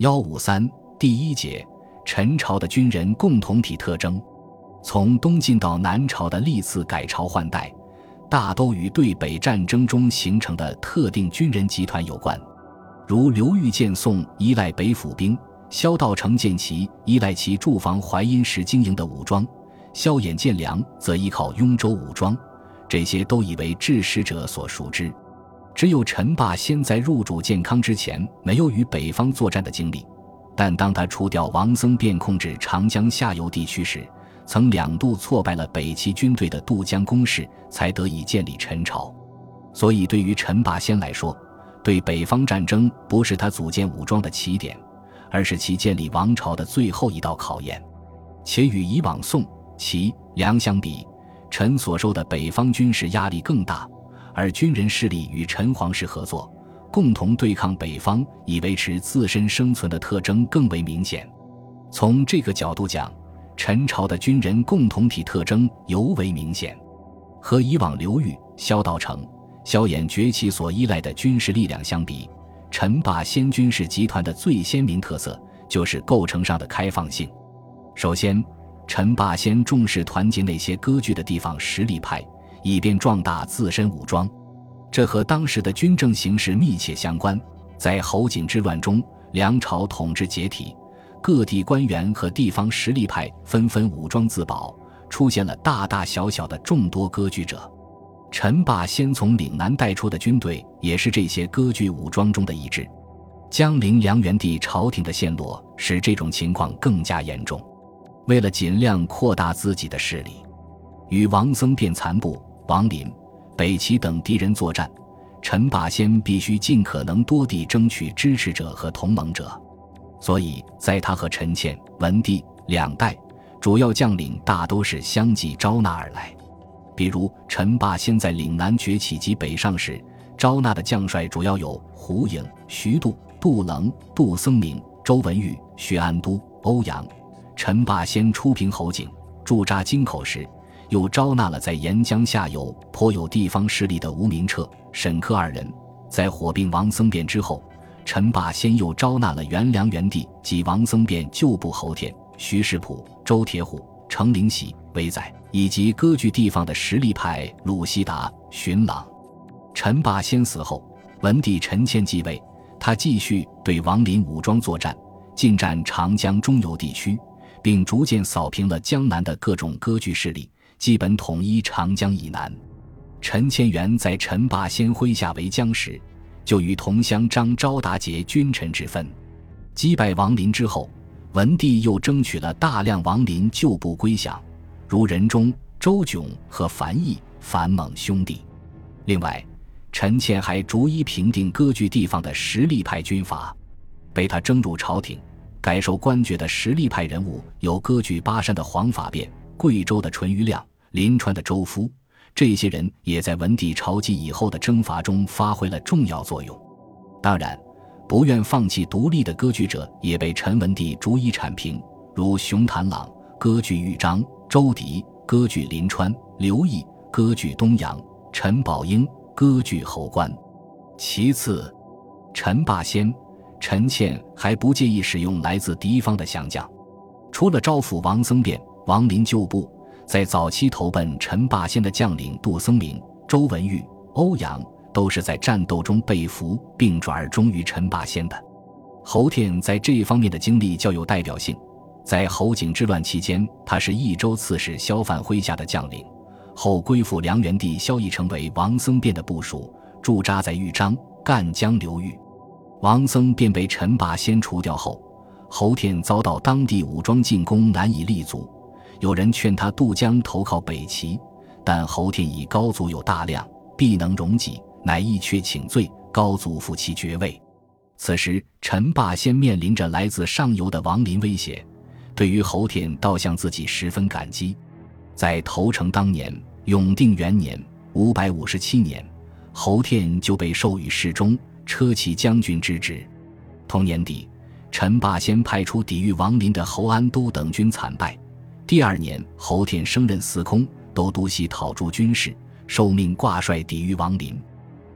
幺五三第一节，陈朝的军人共同体特征。从东晋到南朝的历次改朝换代，大都与对北战争中形成的特定军人集团有关。如刘裕建宋依赖北府兵，萧道成建齐依赖其驻防淮阴时经营的武装，萧衍建梁则依靠雍州武装，这些都已为治史者所熟知。只有陈霸先在入主建康之前没有与北方作战的经历，但当他除掉王僧辩控制长江下游地区时，曾两度挫败了北齐军队的渡江攻势，才得以建立陈朝。所以，对于陈霸先来说，对北方战争不是他组建武装的起点，而是其建立王朝的最后一道考验。且与以往宋、齐、梁相比，陈所受的北方军事压力更大。而军人势力与陈皇室合作，共同对抗北方，以维持自身生存的特征更为明显。从这个角度讲，陈朝的军人共同体特征尤为明显。和以往刘裕、萧道成、萧衍崛起所依赖的军事力量相比，陈霸先军事集团的最鲜明特色就是构成上的开放性。首先，陈霸先重视团结那些割据的地方实力派。以便壮大自身武装，这和当时的军政形势密切相关。在侯景之乱中，梁朝统治解体，各地官员和地方实力派纷纷武装自保，出现了大大小小的众多割据者。陈霸先从岭南带出的军队，也是这些割据武装中的一支。江陵梁元帝朝廷的陷落，使这种情况更加严重。为了尽量扩大自己的势力，与王僧辩残部。王林、北齐等敌人作战，陈霸先必须尽可能多地争取支持者和同盟者，所以在他和陈倩、文帝两代，主要将领大都是相继招纳而来。比如陈霸先在岭南崛起及北上时，招纳的将帅主要有胡颖、徐度、杜棱、杜僧明、周文玉、薛安都、欧阳。陈霸先出平侯景，驻扎京口时。又招纳了在沿江下游颇有地方势力的吴明彻、沈克二人。在火并王僧辩之后，陈霸先又招纳了元梁元帝及王僧辩旧部侯田、徐世普、周铁虎、程灵喜、韦载，以及割据地方的实力派鲁西达、荀朗。陈霸先死后，文帝陈谦继位，他继续对王林武装作战，进占长江中游地区，并逐渐扫平了江南的各种割据势力。基本统一长江以南。陈千元在陈霸先麾下为将时，就与同乡张昭达结君臣之分。击败王林之后，文帝又争取了大量王林旧部归降，如任忠、周炯和樊毅、樊猛兄弟。另外，陈倩还逐一平定割据地方的实力派军阀。被他征入朝廷、改授官爵的实力派人物有割据巴山的黄法变、贵州的淳于亮。临川的周夫，这些人也在文帝朝继以后的征伐中发挥了重要作用。当然，不愿放弃独立的割据者也被陈文帝逐一铲平，如熊谭朗割据豫章，周迪割据临川，刘毅割据东阳，陈宝英割据侯官。其次，陈霸先、陈倩还不介意使用来自敌方的降将，除了招抚王僧辩、王林旧部。在早期投奔陈霸先的将领杜僧明、周文玉、欧阳，都是在战斗中被俘并转而忠于陈霸先的。侯天在这一方面的经历较有代表性。在侯景之乱期间，他是益州刺史萧范麾下的将领，后归附梁元帝萧绎，成为王僧辩的部属，驻扎在豫章、赣江流域。王僧辩被陈霸先除掉后，侯天遭到当地武装进攻，难以立足。有人劝他渡江投靠北齐，但侯天以高祖有大量，必能容己，乃一阙请罪，高祖复其爵位。此时陈霸先面临着来自上游的王林威胁，对于侯天倒向自己十分感激。在投诚当年永定元年五百五十七年，侯天就被授予侍中、车骑将军之职。同年底，陈霸先派出抵御王林的侯安都等军惨败。第二年，侯天升任司空，都督西讨诸军事，受命挂帅抵御王林。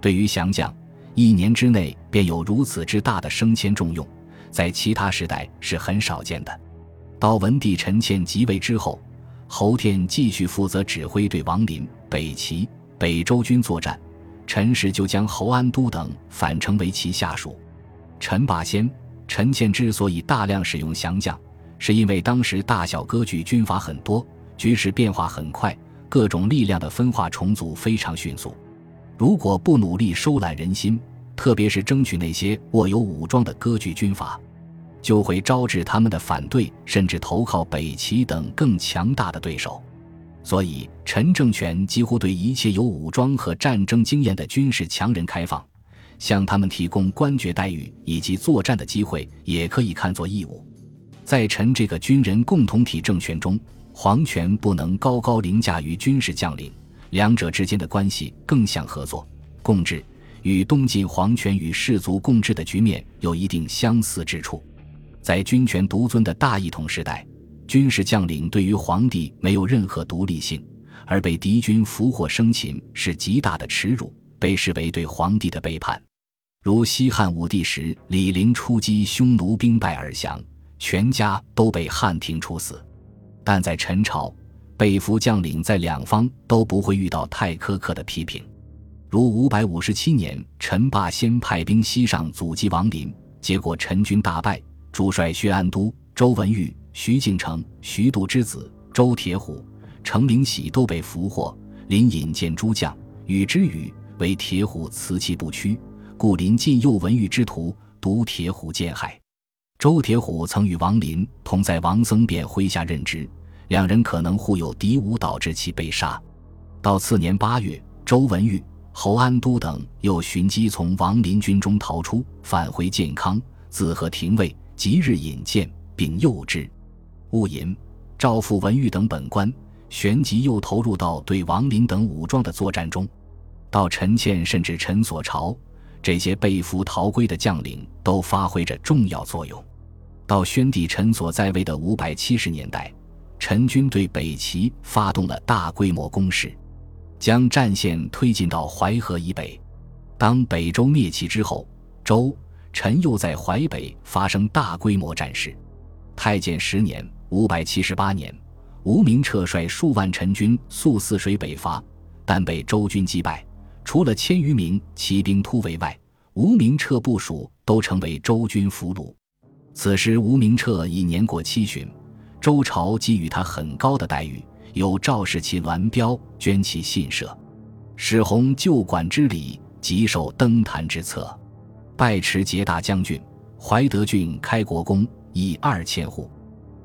对于降将，一年之内便有如此之大的升迁重用，在其他时代是很少见的。到文帝陈倩即位之后，侯天继续负责指挥对王林、北齐、北周军作战，陈氏就将侯安都等反称为其下属。陈霸先、陈倩之所以大量使用降将，是因为当时大小割据军阀很多，局势变化很快，各种力量的分化重组非常迅速。如果不努力收揽人心，特别是争取那些握有武装的割据军阀。就会招致他们的反对，甚至投靠北齐等更强大的对手。所以，陈政权几乎对一切有武装和战争经验的军事强人开放，向他们提供官爵待遇以及作战的机会，也可以看作义务。在陈这个军人共同体政权中，皇权不能高高凌驾于军事将领，两者之间的关系更像合作共治，与东晋皇权与士族共治的局面有一定相似之处。在军权独尊的大一统时代，军事将领对于皇帝没有任何独立性，而被敌军俘获生擒是极大的耻辱，被视为对皇帝的背叛。如西汉武帝时，李陵出击匈奴，兵败而降，全家都被汉庭处死。但在陈朝，被俘将领在两方都不会遇到太苛刻的批评。如五百五十七年，陈霸先派兵西上阻击王林，结果陈军大败。主帅薛安都、周文玉、徐敬成、徐度之子周铁虎、程灵喜都被俘获。林引荐诸将，与之语为铁虎辞其不屈，故林进诱文玉之徒，独铁虎见害。周铁虎曾与王林同在王僧辩麾下任职，两人可能互有敌伍，导致其被杀。到次年八月，周文玉、侯安都等又寻机从王林军中逃出，返回建康，自和廷尉。即日引荐，并诱之。戊寅，赵复文玉等本官旋即又投入到对王林等武装的作战中。到陈倩甚至陈所朝，这些被俘逃归的将领都发挥着重要作用。到宣帝陈所在位的五百七十年代，陈军对北齐发动了大规模攻势，将战线推进到淮河以北。当北周灭齐之后，周。陈又在淮北发生大规模战事。太建十年（五百七十八年），吴明彻率数万陈军溯泗水北伐，但被周军击败。除了千余名骑兵突围外，吴明彻部属都成为周军俘虏。此时，吴明彻已年过七旬，周朝给予他很高的待遇，有赵氏其銮标，捐其信社，史弘旧馆之礼，即受登坛之策。拜持节大将军、怀德郡开国公，以二千户。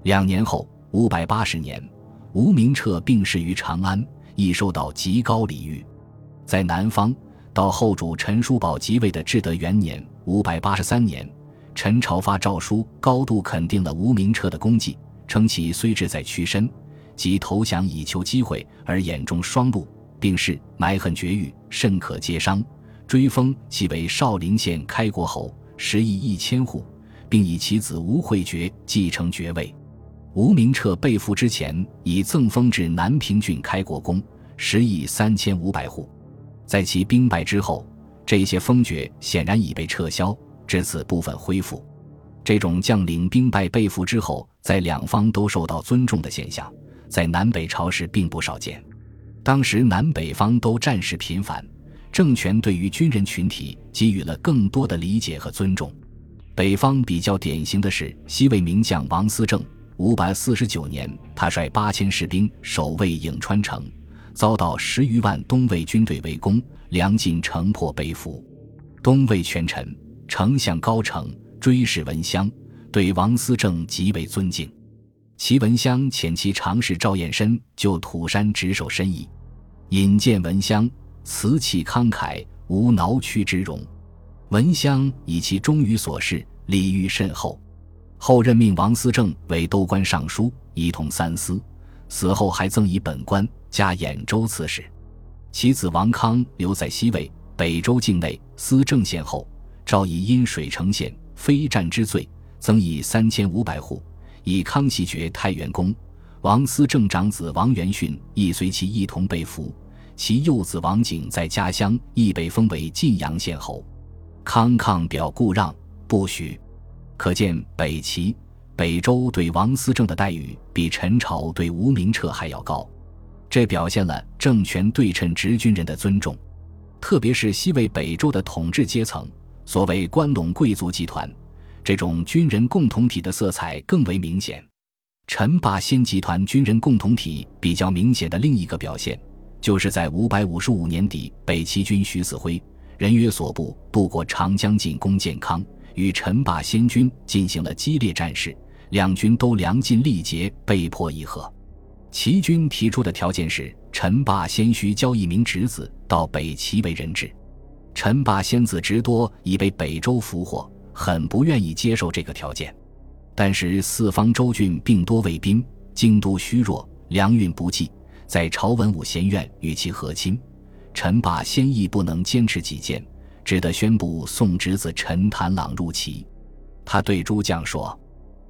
两年后，五百八十年，吴明彻病逝于长安，亦受到极高礼遇。在南方，到后主陈叔宝即位的至德元年（五百八十三年），陈朝发诏书，高度肯定了吴明彻的功绩，称其虽志在屈身，即投降以求机会，而眼中双路，并是埋恨绝育，甚可接伤。追封其为少陵县开国侯，食邑一千户，并以其子吴惠爵继承爵位。吴明彻被俘之前，已赠封至南平郡开国公，食邑三千五百户。在其兵败之后，这些封爵显然已被撤销，至此部分恢复。这种将领兵败被俘之后，在两方都受到尊重的现象，在南北朝时并不少见。当时南北方都战事频繁。政权对于军人群体给予了更多的理解和尊重。北方比较典型的是西魏名将王思政。五百四十九年，他率八千士兵守卫颍川城，遭到十余万东魏军队围攻，粮尽城破被俘。东魏权臣丞相高澄追谥文襄，对王思政极为尊敬。齐文襄遣其常侍赵彦深就土山值守申邑，引荐文襄。辞气慷慨，无挠屈之容。文襄以其忠于所事，礼遇甚厚。后任命王思政为都官尚书，一统三司。死后还赠以本官，加兖州刺史。其子王康留在西魏北周境内司政县后，诏以因水城县非战之罪，增以三千五百户，以康熙爵太原公。王思政长子王元训亦随其一同被俘。其幼子王景在家乡亦被封为晋阳县侯，康抗表故让，不许。可见北齐、北周对王思政的待遇比陈朝对吴明彻还要高，这表现了政权对称直军人的尊重。特别是西魏、北周的统治阶层，所谓关陇贵族集团，这种军人共同体的色彩更为明显。陈霸先集团军人共同体比较明显的另一个表现，就是在五百五十五年底，北齐军徐子辉、人约所部渡过长江进攻建康，与陈霸先军进行了激烈战事，两军都粮尽力竭，被迫议和。齐军提出的条件是，陈霸先需交一名侄子到北齐为人质。陈霸先子侄多已被北周俘获，很不愿意接受这个条件。但是四方州郡并多卫兵，京都虚弱，粮运不济，在朝文武贤院与其和亲，陈霸先亦不能坚持己见，只得宣布送侄子陈谭朗入齐。他对诸将说：“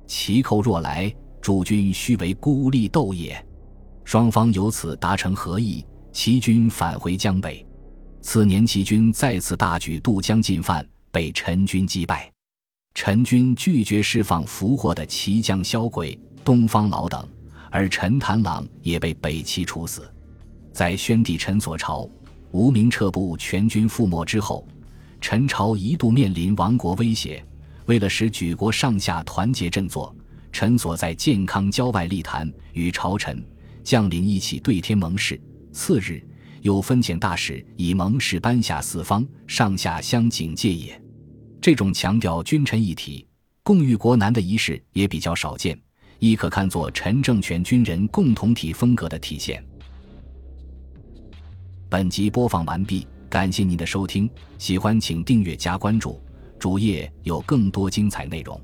齐寇若来，诸君须为孤立斗也。”双方由此达成和议，齐军返回江北。次年，齐军再次大举渡江进犯，被陈军击败。陈军拒绝释放俘获的齐将萧轨、东方老等，而陈谭朗也被北齐处死。在宣帝陈所朝、无名撤部全军覆没之后，陈朝一度面临亡国威胁。为了使举国上下团结振作，陈所在健康郊外立坛，与朝臣将领一起对天盟誓。次日，又分遣大使以盟誓颁下四方，上下相警戒也。这种强调君臣一体、共御国难的仪式也比较少见，亦可看作陈政权军人共同体风格的体现。本集播放完毕，感谢您的收听，喜欢请订阅加关注，主页有更多精彩内容。